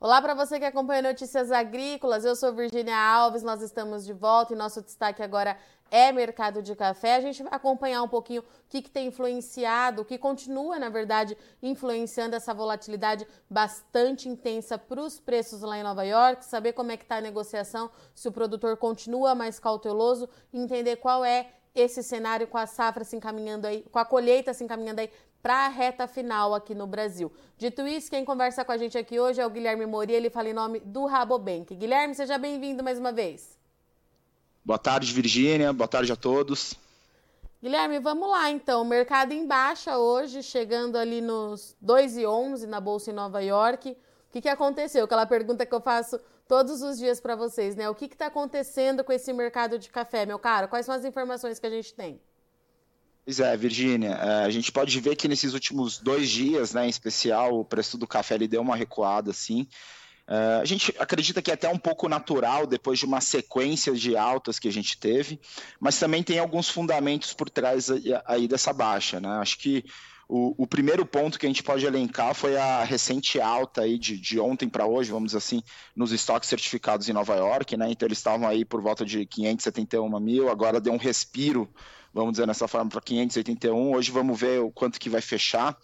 Olá para você que acompanha Notícias Agrícolas, eu sou Virginia Alves, nós estamos de volta e nosso destaque agora é mercado de café. A gente vai acompanhar um pouquinho o que, que tem influenciado, o que continua, na verdade, influenciando essa volatilidade bastante intensa para os preços lá em Nova York, saber como é que está a negociação, se o produtor continua mais cauteloso, entender qual é esse cenário com a safra se encaminhando aí, com a colheita se encaminhando aí para a reta final aqui no Brasil. Dito isso, quem conversa com a gente aqui hoje é o Guilherme Mori, ele fala em nome do Rabobank. Guilherme, seja bem-vindo mais uma vez. Boa tarde, Virgínia. Boa tarde a todos. Guilherme, vamos lá então. O mercado em baixa hoje, chegando ali nos 2,11 na Bolsa em Nova York. O que, que aconteceu? Aquela pergunta que eu faço todos os dias para vocês, né? O que está acontecendo com esse mercado de café, meu caro? Quais são as informações que a gente tem? Pois é, Virgínia, é, a gente pode ver que nesses últimos dois dias, né, em especial, o preço do café ele deu uma recuada, assim. A gente acredita que é até um pouco natural depois de uma sequência de altas que a gente teve, mas também tem alguns fundamentos por trás aí dessa baixa, né? Acho que o, o, primeiro ponto que a gente pode elencar foi a recente alta aí de, de ontem para hoje, vamos dizer assim, nos estoques certificados em Nova York, né? Então eles estavam aí por volta de 571 mil, agora deu um respiro vamos dizer nessa forma, para 581. Hoje vamos ver o quanto que vai fechar,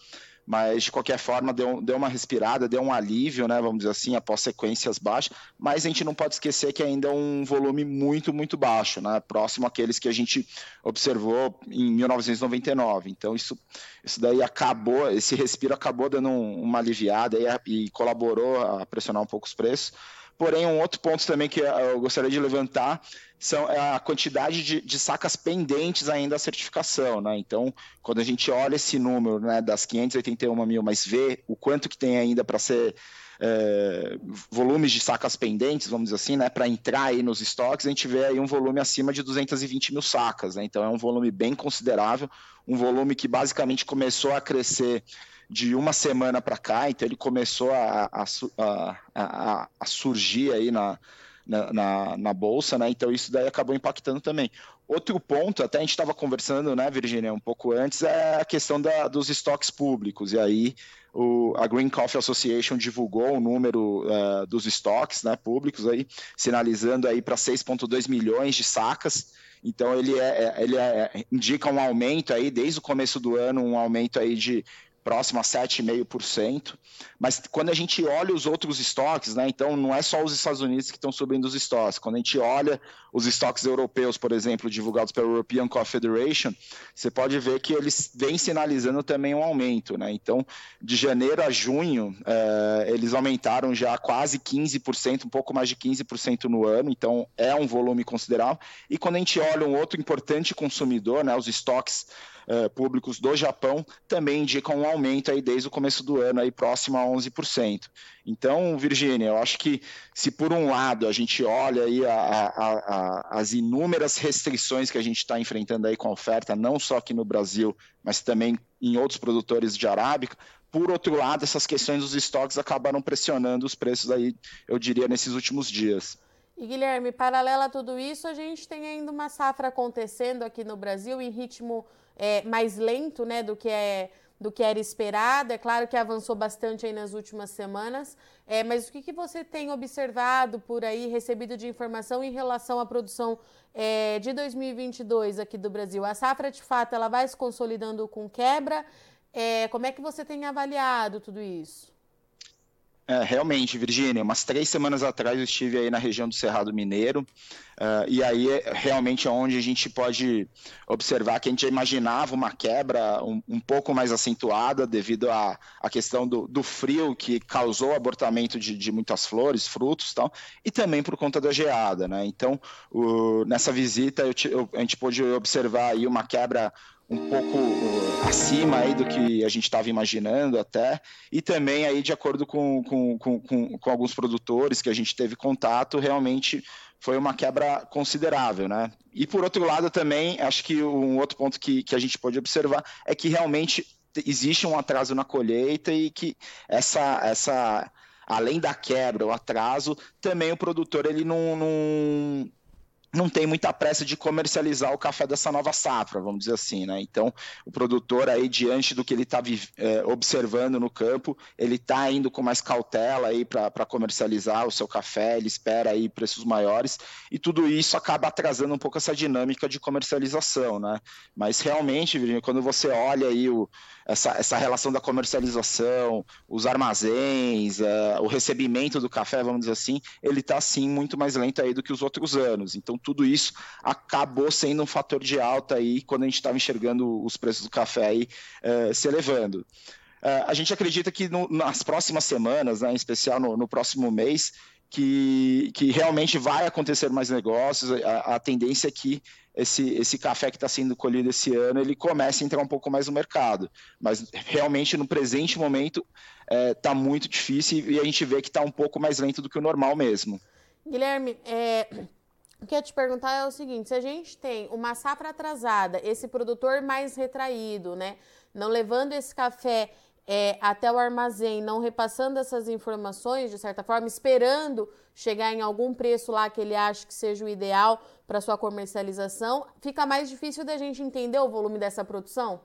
mas de qualquer forma deu, deu uma respirada, deu um alívio, né, vamos dizer assim, após sequências baixas, mas a gente não pode esquecer que ainda é um volume muito, muito baixo, né, próximo àqueles que a gente observou em 1999. Então isso, isso daí acabou, esse respiro acabou dando uma aliviada e, e colaborou a pressionar um pouco os preços. Porém, um outro ponto também que eu gostaria de levantar são a quantidade de, de sacas pendentes ainda da certificação, né? Então, quando a gente olha esse número, né, das 581 mil, mas vê o quanto que tem ainda para ser é, volumes de sacas pendentes, vamos dizer assim, né, para entrar aí nos estoques, a gente vê aí um volume acima de 220 mil sacas, né? Então é um volume bem considerável, um volume que basicamente começou a crescer de uma semana para cá, então ele começou a, a, a, a surgir aí na, na, na, bolsa, né? Então isso daí acabou impactando também. Outro ponto, até a gente estava conversando, né, Virginia, um pouco antes, é a questão da, dos estoques públicos. E aí o, a Green Coffee Association divulgou o número uh, dos estoques né, públicos aí, sinalizando aí para 6,2 milhões de sacas. Então ele, é, é ele é, indica um aumento aí desde o começo do ano, um aumento aí de próximo a 7,5%. Mas quando a gente olha os outros estoques, né, então não é só os Estados Unidos que estão subindo os estoques. Quando a gente olha os estoques europeus, por exemplo, divulgados pela European Coffee Federation, você pode ver que eles vêm sinalizando também um aumento. Né? Então, de janeiro a junho, é, eles aumentaram já quase 15%, um pouco mais de 15% no ano, então é um volume considerável. E quando a gente olha um outro importante consumidor, né, os estoques uh, públicos do Japão também indicam um aumento aí desde o começo do ano, aí próximo a 11%. Então, Virgínia, eu acho que se por um lado a gente olha aí a, a, a, as inúmeras restrições que a gente está enfrentando aí com a oferta, não só aqui no Brasil, mas também em outros produtores de arábica, por outro lado, essas questões dos estoques acabaram pressionando os preços aí, eu diria, nesses últimos dias. E Guilherme, paralela a tudo isso, a gente tem ainda uma safra acontecendo aqui no Brasil em ritmo é, mais lento né, do, que é, do que era esperado. É claro que avançou bastante aí nas últimas semanas, é, mas o que, que você tem observado por aí, recebido de informação em relação à produção é, de 2022 aqui do Brasil? A safra, de fato, ela vai se consolidando com quebra? É, como é que você tem avaliado tudo isso? É, realmente, Virgínia, umas três semanas atrás eu estive aí na região do Cerrado Mineiro, uh, e aí é realmente é onde a gente pode observar que a gente imaginava uma quebra um, um pouco mais acentuada devido à, à questão do, do, frio que causou o abortamento de, de, muitas flores, frutos e tal, e também por conta da geada, né? Então, o, nessa visita eu, eu, a gente pôde observar aí uma quebra um pouco uh, acima aí do que a gente estava imaginando até, e também aí de acordo com, com, com, com, alguns produtores que a gente teve contato, realmente foi uma quebra considerável, né? E por outro lado também, acho que um outro ponto que, que a gente pode observar é que realmente existe um atraso na colheita e que essa, essa além da quebra, o atraso, também o produtor ele não, não não tem muita pressa de comercializar o café dessa nova safra, vamos dizer assim, né? Então, o produtor aí, diante do que ele está é, observando no campo, ele está indo com mais cautela aí para comercializar o seu café, ele espera aí preços maiores, e tudo isso acaba atrasando um pouco essa dinâmica de comercialização, né? Mas realmente, Virginia, quando você olha aí o, essa, essa relação da comercialização, os armazéns, uh, o recebimento do café, vamos dizer assim, ele está sim muito mais lento aí do que os outros anos. Então tudo isso acabou sendo um fator de alta aí quando a gente estava enxergando os preços do café aí uh, se elevando. Uh, a gente acredita que no, nas próximas semanas, né, em especial no, no próximo mês, que, que, realmente vai acontecer mais negócios. A, a tendência é que esse, esse café que está sendo colhido esse ano ele comece a entrar um pouco mais no mercado. Mas realmente no presente momento está é, tá muito difícil e a gente vê que está um pouco mais lento do que o normal mesmo. Guilherme, é, o que eu te perguntar é o seguinte: se a gente tem uma safra atrasada, esse produtor mais retraído, né? Não levando esse café é, até o armazém, não repassando essas informações, de certa forma, esperando chegar em algum preço lá que ele acha que seja o ideal para sua comercialização, fica mais difícil da gente entender o volume dessa produção?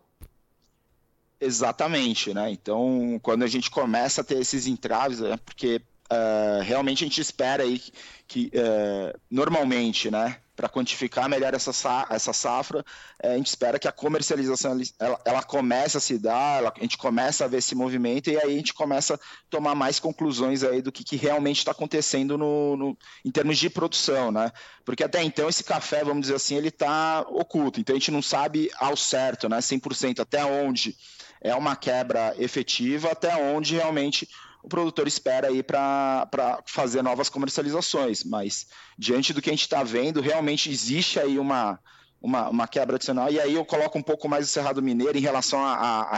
Exatamente, né? Então, quando a gente começa a ter esses entraves, é porque uh, realmente a gente espera aí que, que uh, normalmente, né, para quantificar melhor essa, essa safra, é, a gente espera que a comercialização ela, ela comece a se dar, ela, a gente começa a ver esse movimento e aí a gente começa a tomar mais conclusões aí do que, que realmente está acontecendo no, no, em termos de produção, né? Porque até então esse café, vamos dizer assim, ele está oculto, então a gente não sabe ao certo, né, 100% até onde é uma quebra efetiva, até onde realmente o produtor espera aí para fazer novas comercializações. Mas diante do que a gente está vendo, realmente existe aí uma, uma, uma, quebra adicional. E aí eu coloco um pouco mais o Cerrado Mineiro em relação à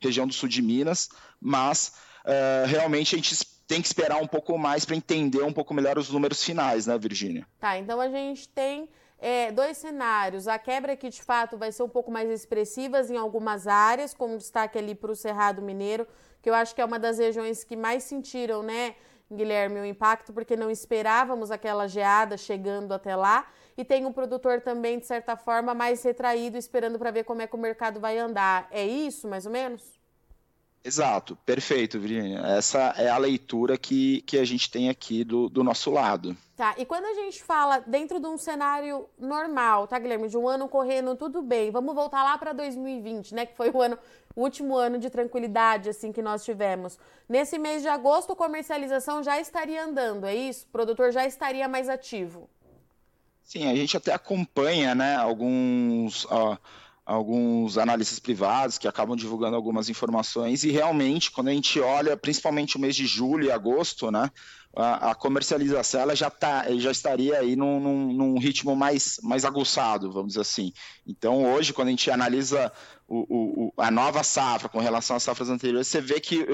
região do sul de Minas, mas uh, realmente a gente tem que esperar um pouco mais para entender um pouco melhor os números finais, né, Virgínia? Tá, então a gente tem é, dois cenários. A quebra que de fato vai ser um pouco mais expressiva em algumas áreas, como destaque ali para o Cerrado Mineiro, que eu acho que é uma das regiões que mais sentiram, né, Guilherme, o impacto, porque não esperávamos aquela geada chegando até lá. E tem um produtor também, de certa forma, mais retraído, esperando para ver como é que o mercado vai andar. É isso, mais ou menos? Exato, perfeito, Virginia. Essa é a leitura que, que a gente tem aqui do, do nosso lado. Tá, e quando a gente fala dentro de um cenário normal, tá, Guilherme? De um ano correndo tudo bem, vamos voltar lá para 2020, né? Que foi o ano, o último ano de tranquilidade, assim, que nós tivemos. Nesse mês de agosto, a comercialização já estaria andando, é isso? O produtor já estaria mais ativo. Sim, a gente até acompanha, né, alguns. Alguns analistas privados que acabam divulgando algumas informações e realmente quando a gente olha principalmente o mês de julho e agosto, né, a, comercialização ela já, tá, já estaria aí num, num, num, ritmo mais, mais aguçado, vamos dizer assim. Então hoje quando a gente analisa o, o, a nova safra com relação às safras anteriores, você vê que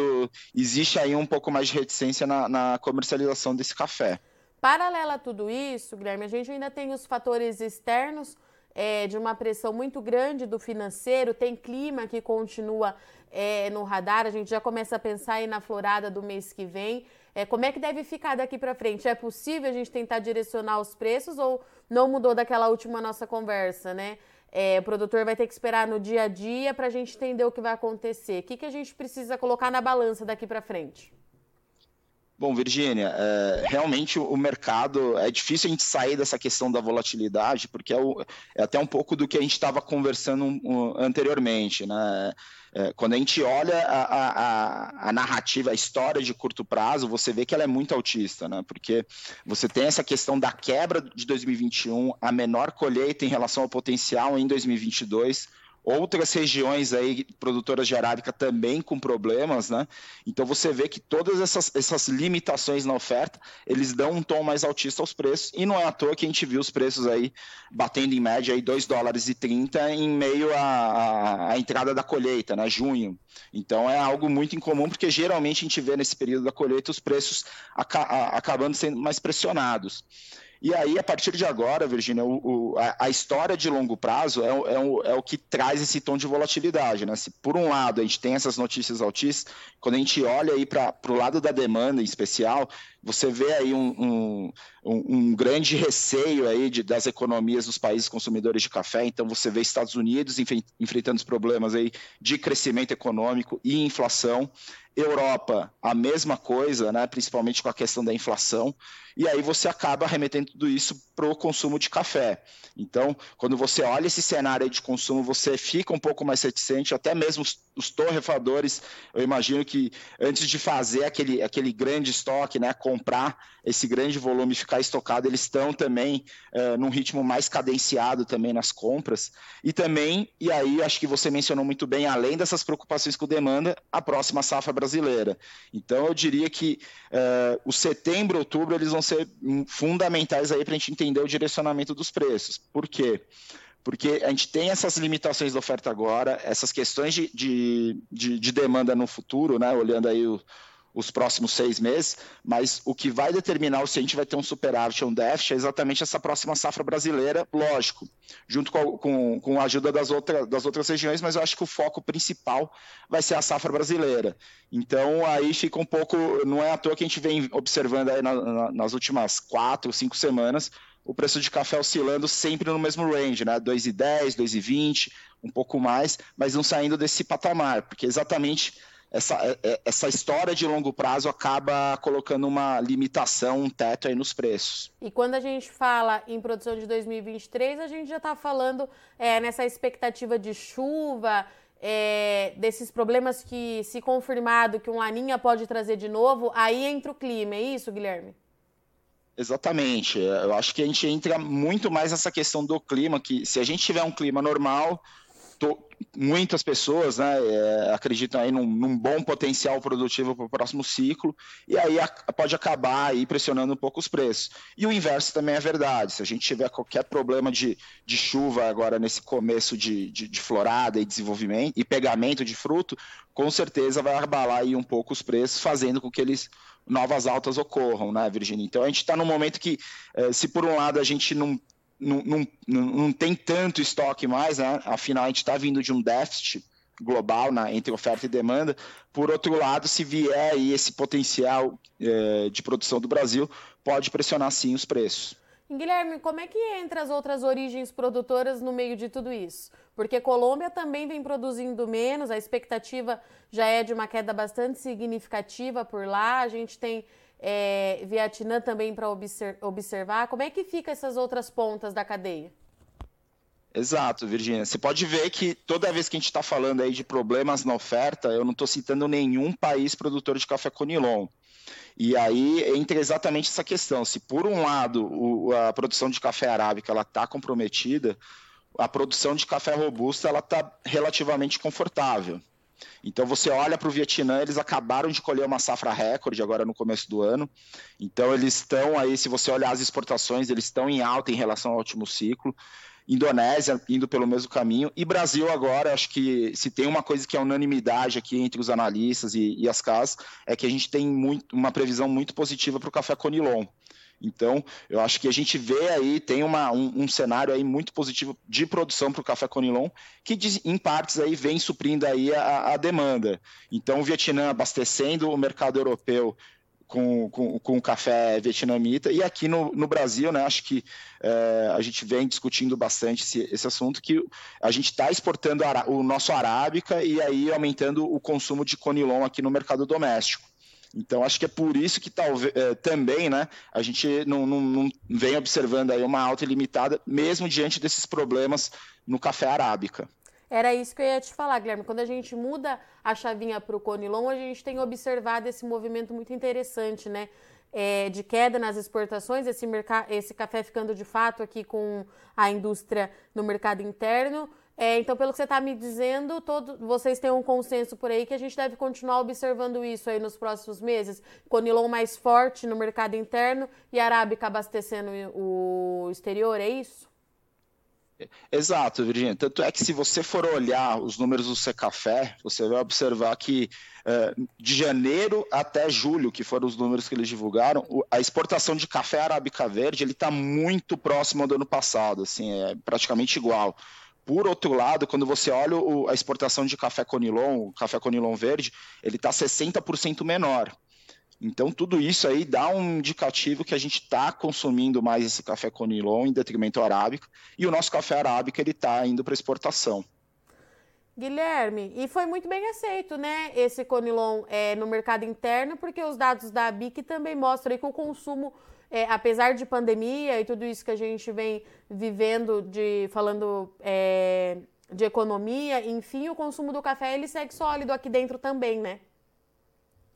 existe aí um pouco mais de reticência na, na comercialização desse café. Paralela a tudo isso, Guilherme, a gente ainda tem os fatores externos é, de uma pressão muito grande do financeiro, tem clima que continua é, no radar, a gente já começa a pensar aí na florada do mês que vem. É, como é que deve ficar daqui para frente? É possível a gente tentar direcionar os preços ou não mudou daquela última nossa conversa, né? É, o produtor vai ter que esperar no dia a dia para a gente entender o que vai acontecer. O que, que a gente precisa colocar na balança daqui para frente? Bom, Virgínia, é, realmente o mercado é difícil a gente sair dessa questão da volatilidade, porque é, o, é até um pouco do que a gente estava conversando um, anteriormente, né? É, quando a gente olha a, a, a, narrativa, a história de curto prazo, você vê que ela é muito autista, né? Porque você tem essa questão da quebra de 2021, a menor colheita em relação ao potencial em 2022 outras regiões aí produtoras de arábica também com problemas, né? Então você vê que todas essas, essas limitações na oferta, eles dão um tom mais altista aos preços, e não é à toa que a gente viu os preços aí batendo em média aí 2 dólares e 30 em meio à, à entrada da colheita, né? Junho. Então é algo muito incomum, porque geralmente a gente vê nesse período da colheita os preços aca acabando sendo mais pressionados. E aí, a partir de agora, Virginia, o, o, a, a, história de longo prazo é, é, o, é o que traz esse tom de volatilidade. Né? Se por um lado a gente tem essas notícias altíssimas, quando a gente olha para o lado da demanda em especial, você vê aí um, um, um grande receio aí de, das economias dos países consumidores de café. Então você vê Estados Unidos enfrentando os problemas aí de crescimento econômico e inflação. Europa, a mesma coisa, né, principalmente com a questão da inflação, e aí você acaba remetendo tudo isso para o consumo de café. Então, quando você olha esse cenário de consumo, você fica um pouco mais reticente, até mesmo os, torrefadores, eu imagino que antes de fazer aquele, aquele grande estoque, né, comprar esse grande volume e ficar estocado, eles estão também uh, num ritmo mais cadenciado também nas compras. E também, e aí acho que você mencionou muito bem, além dessas preocupações com demanda, a próxima safra brasileira. Então eu diria que uh, o setembro, outubro, eles vão ser fundamentais aí para a gente entender o direcionamento dos preços. Por quê? Porque a gente tem essas limitações da oferta agora, essas questões de, de, de, de demanda no futuro, né? olhando aí o, os próximos seis meses, mas o que vai determinar se a gente vai ter um superávit ou um déficit é exatamente essa próxima safra brasileira, lógico, junto com, a, com, com a ajuda das, outra, das outras regiões, mas eu acho que o foco principal vai ser a safra brasileira. Então, aí fica um pouco, não é à toa que a gente vem observando aí na, na, nas últimas quatro, cinco semanas, o preço de café oscilando sempre no mesmo range, né? 2,10, 2,20, um pouco mais, mas não saindo desse patamar, porque exatamente essa, é, é, essa história de longo prazo acaba colocando uma limitação, um teto aí nos preços. E quando a gente fala em produção de 2023, a gente já está falando é, nessa expectativa de chuva, é, desses problemas que, se confirmado que um laninha pode trazer de novo, aí entra o clima, é isso, Guilherme? Exatamente. Eu acho que a gente entra muito mais nessa questão do clima, que se a gente tiver um clima normal, to, muitas pessoas né, é, acreditam aí num, num, bom potencial produtivo para o próximo ciclo, e aí a, pode acabar aí pressionando um pouco os preços. E o inverso também é verdade. Se a gente tiver qualquer problema de, de chuva agora nesse começo de, de, de florada e desenvolvimento e pegamento de fruto, com certeza vai abalar aí um pouco os preços, fazendo com que eles novas altas ocorram, né, Virginia? Então a gente está num momento que, eh, se por um lado a gente não não, não, não tem tanto estoque mais, né? afinal a gente está vindo de um déficit global na, entre oferta e demanda. Por outro lado, se vier aí esse potencial é, de produção do Brasil, pode pressionar sim os preços. Guilherme, como é que entra as outras origens produtoras no meio de tudo isso? Porque Colômbia também vem produzindo menos, a expectativa já é de uma queda bastante significativa por lá. A gente tem é, Vietnã também para observar. Como é que fica essas outras pontas da cadeia? Exato, Virginia. Você pode ver que toda vez que a gente está falando aí de problemas na oferta, eu não estou citando nenhum país produtor de café conilon. E aí entra exatamente essa questão. Se por um lado o, a produção de café arábica ela está comprometida, a produção de café robusto ela está relativamente confortável. Então você olha para o Vietnã, eles acabaram de colher uma safra recorde agora no começo do ano. Então eles estão aí, se você olhar as exportações, eles estão em alta em relação ao último ciclo. Indonésia indo pelo mesmo caminho e Brasil agora acho que se tem uma coisa que é unanimidade aqui entre os analistas e, e as casas é que a gente tem muito, uma previsão muito positiva para o café Conilon. Então, eu acho que a gente vê aí, tem uma, um, um cenário aí muito positivo de produção para o café Conilon, que em partes aí vem suprindo aí a, a demanda. Então, o Vietnã abastecendo o mercado europeu com, com, com, café vietnamita. E aqui no, no Brasil, né, acho que é, a gente vem discutindo bastante esse, esse assunto, que a gente está exportando o nosso arábica e aí aumentando o consumo de conilon aqui no mercado doméstico. Então, acho que é por isso que talvez é, também né, a gente não, não, não, vem observando aí uma alta ilimitada, mesmo diante desses problemas no café arábica. Era isso que eu ia te falar, Guilherme. Quando a gente muda a chavinha para o Conilon, a gente tem observado esse movimento muito interessante, né? É, de queda nas exportações, esse, esse café ficando de fato aqui com a indústria no mercado interno, é, então, pelo que você está me dizendo, todo, vocês têm um consenso por aí que a gente deve continuar observando isso aí nos próximos meses, Conilon mais forte no mercado interno e Arábica abastecendo o exterior, é isso? Exato, Virginia. Tanto é que se você for olhar os números do Secafé, você vai observar que é, de janeiro até julho, que foram os números que eles divulgaram, a exportação de café arábica verde ele está muito próximo do ano passado, assim, é praticamente igual. Por outro lado, quando você olha a exportação de café conilon, o café conilon verde, ele está 60% menor. Então, tudo isso aí dá um indicativo que a gente está consumindo mais esse café conilon em detrimento arábico, e o nosso café arábico ele está indo para exportação. Guilherme, e foi muito bem aceito, né, esse conilon é, no mercado interno, porque os dados da BIC também mostram que o consumo, é, apesar de pandemia e tudo isso que a gente vem vivendo, de falando é, de economia, enfim, o consumo do café ele segue sólido aqui dentro também, né?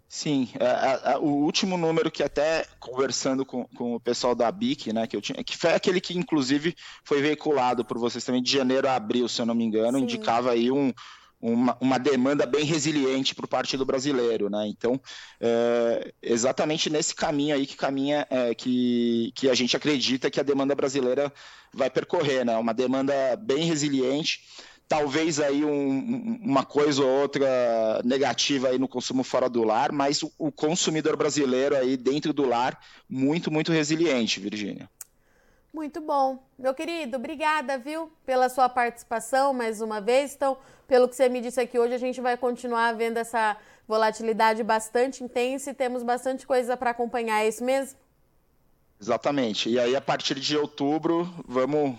Sim, a, é, a, é, é, o último número que até conversando com, com o pessoal da BIC, né, que eu tinha, que foi aquele que inclusive foi veiculado por vocês também de janeiro a abril, se eu não me engano, Sim. indicava aí um, uma, uma, demanda bem resiliente para o partido brasileiro, né? Então, é, exatamente nesse caminho aí que caminha, é, que, que a gente acredita que a demanda brasileira vai percorrer, né? Uma demanda bem resiliente talvez aí um, uma coisa ou outra negativa aí no consumo fora do lar, mas o, o consumidor brasileiro aí dentro do lar muito, muito resiliente, Virgínia. Muito bom. Meu querido, obrigada, viu, pela sua participação mais uma vez. Então, pelo que você me disse aqui hoje, a gente vai continuar vendo essa volatilidade bastante intensa e temos bastante coisa para acompanhar, é isso mesmo? Exatamente. E aí, a partir de outubro, vamos.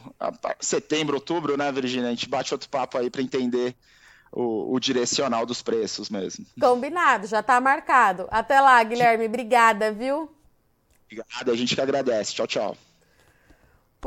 Setembro, outubro, né, Virginia? A gente bate outro papo aí para entender o, o, direcional dos preços mesmo. Combinado, já está marcado. Até lá, Guilherme. Obrigada, viu? Obrigado, a gente que agradece. Tchau, tchau.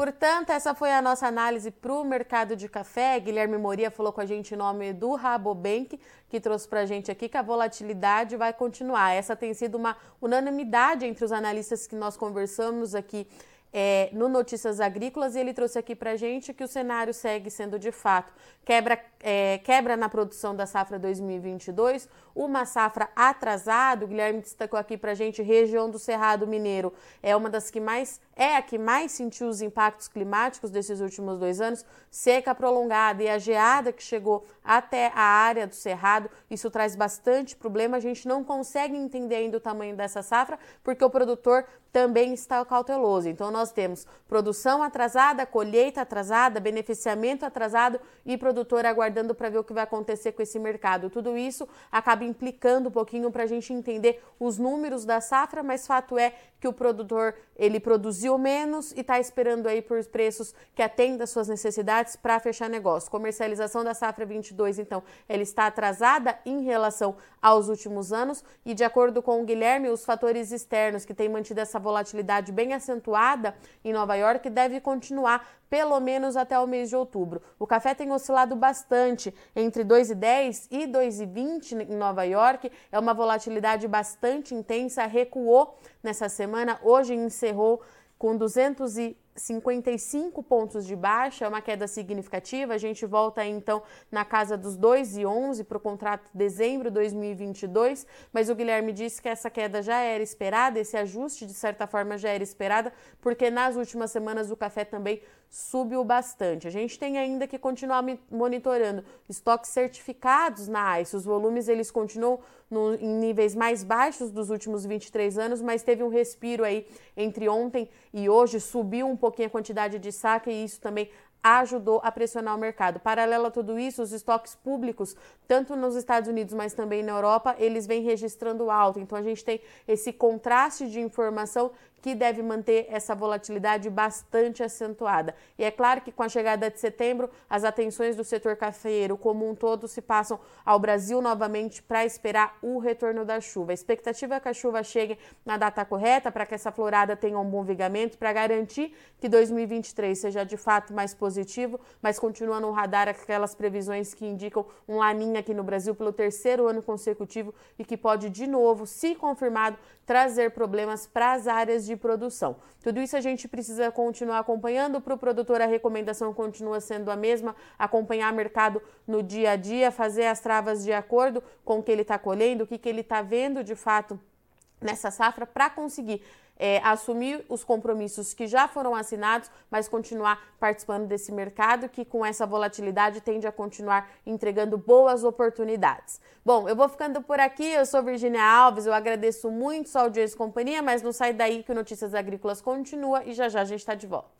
Portanto, essa foi a nossa análise para o mercado de café. Guilherme Moria falou com a gente em nome do Rabobank, que trouxe para a gente aqui que a volatilidade vai continuar. Essa tem sido uma unanimidade entre os analistas que nós conversamos aqui é, no Notícias Agrícolas e ele trouxe aqui para a gente que o cenário segue sendo de fato quebra, é, quebra na produção da safra 2022, uma safra atrasada. O Guilherme destacou aqui para a gente região do Cerrado Mineiro é uma das que mais é a que mais sentiu os impactos climáticos desses últimos dois anos, seca prolongada e a geada que chegou até a área do Cerrado. Isso traz bastante problema. A gente não consegue entender ainda o tamanho dessa safra porque o produtor também está cauteloso. Então, nós temos produção atrasada, colheita atrasada, beneficiamento atrasado e produtor aguardando para ver o que vai acontecer com esse mercado. Tudo isso acaba implicando um pouquinho para a gente entender os números da safra, mas fato é que o produtor ele produziu menos e está esperando aí por preços que atendam às suas necessidades para fechar negócio. Comercialização da safra 22, então, ela está atrasada em relação aos últimos anos e de acordo com o Guilherme, os fatores externos que têm mantido essa volatilidade bem acentuada em Nova York deve continuar pelo menos até o mês de outubro. O café tem oscilado bastante entre 2,10 e 2,20 em Nova York. É uma volatilidade bastante intensa, recuou nessa semana, hoje encerrou com 255 pontos de baixa, é uma queda significativa. A gente volta então na casa dos 2,11 para o contrato de dezembro de 2022, mas o Guilherme disse que essa queda já era esperada, esse ajuste de certa forma já era esperada, porque nas últimas semanas o café também subiu bastante. A gente tem ainda que continuar monitorando estoques certificados na ICE. Os volumes eles continuam no, em níveis mais baixos dos últimos 23 anos, mas teve um respiro aí entre ontem e hoje, subiu um pouquinho a quantidade de saque e isso também ajudou a pressionar o mercado. Paralelo a tudo isso, os estoques públicos, tanto nos Estados Unidos, mas também na Europa, eles vêm registrando alta. Então a gente tem esse contraste de informação que deve manter essa volatilidade bastante acentuada. E é claro que com a chegada de setembro, as atenções do setor cafeiro como um todo se passam ao Brasil novamente para esperar o retorno da chuva. A expectativa é que a chuva chegue na data correta para que essa florada tenha um bom vigamento, para garantir que 2023 seja de fato mais positivo, mas continua no radar aquelas previsões que indicam um laninha aqui no Brasil pelo terceiro ano consecutivo e que pode de novo, se confirmado, trazer problemas para as áreas de produção. Tudo isso a gente precisa continuar acompanhando. Para o produtor, a recomendação continua sendo a mesma: acompanhar o mercado no dia a dia, fazer as travas de acordo com o que ele está colhendo, o que, que ele está vendo de fato nessa safra, para conseguir é, assumir os compromissos que já foram assinados, mas continuar participando desse mercado que, com essa volatilidade, tende a continuar entregando boas oportunidades. Bom, eu vou ficando por aqui. Eu sou Virginia Alves. Eu agradeço muito sua audiência e companhia, mas não sai daí que o Notícias Agrícolas continua e já já a gente está de volta.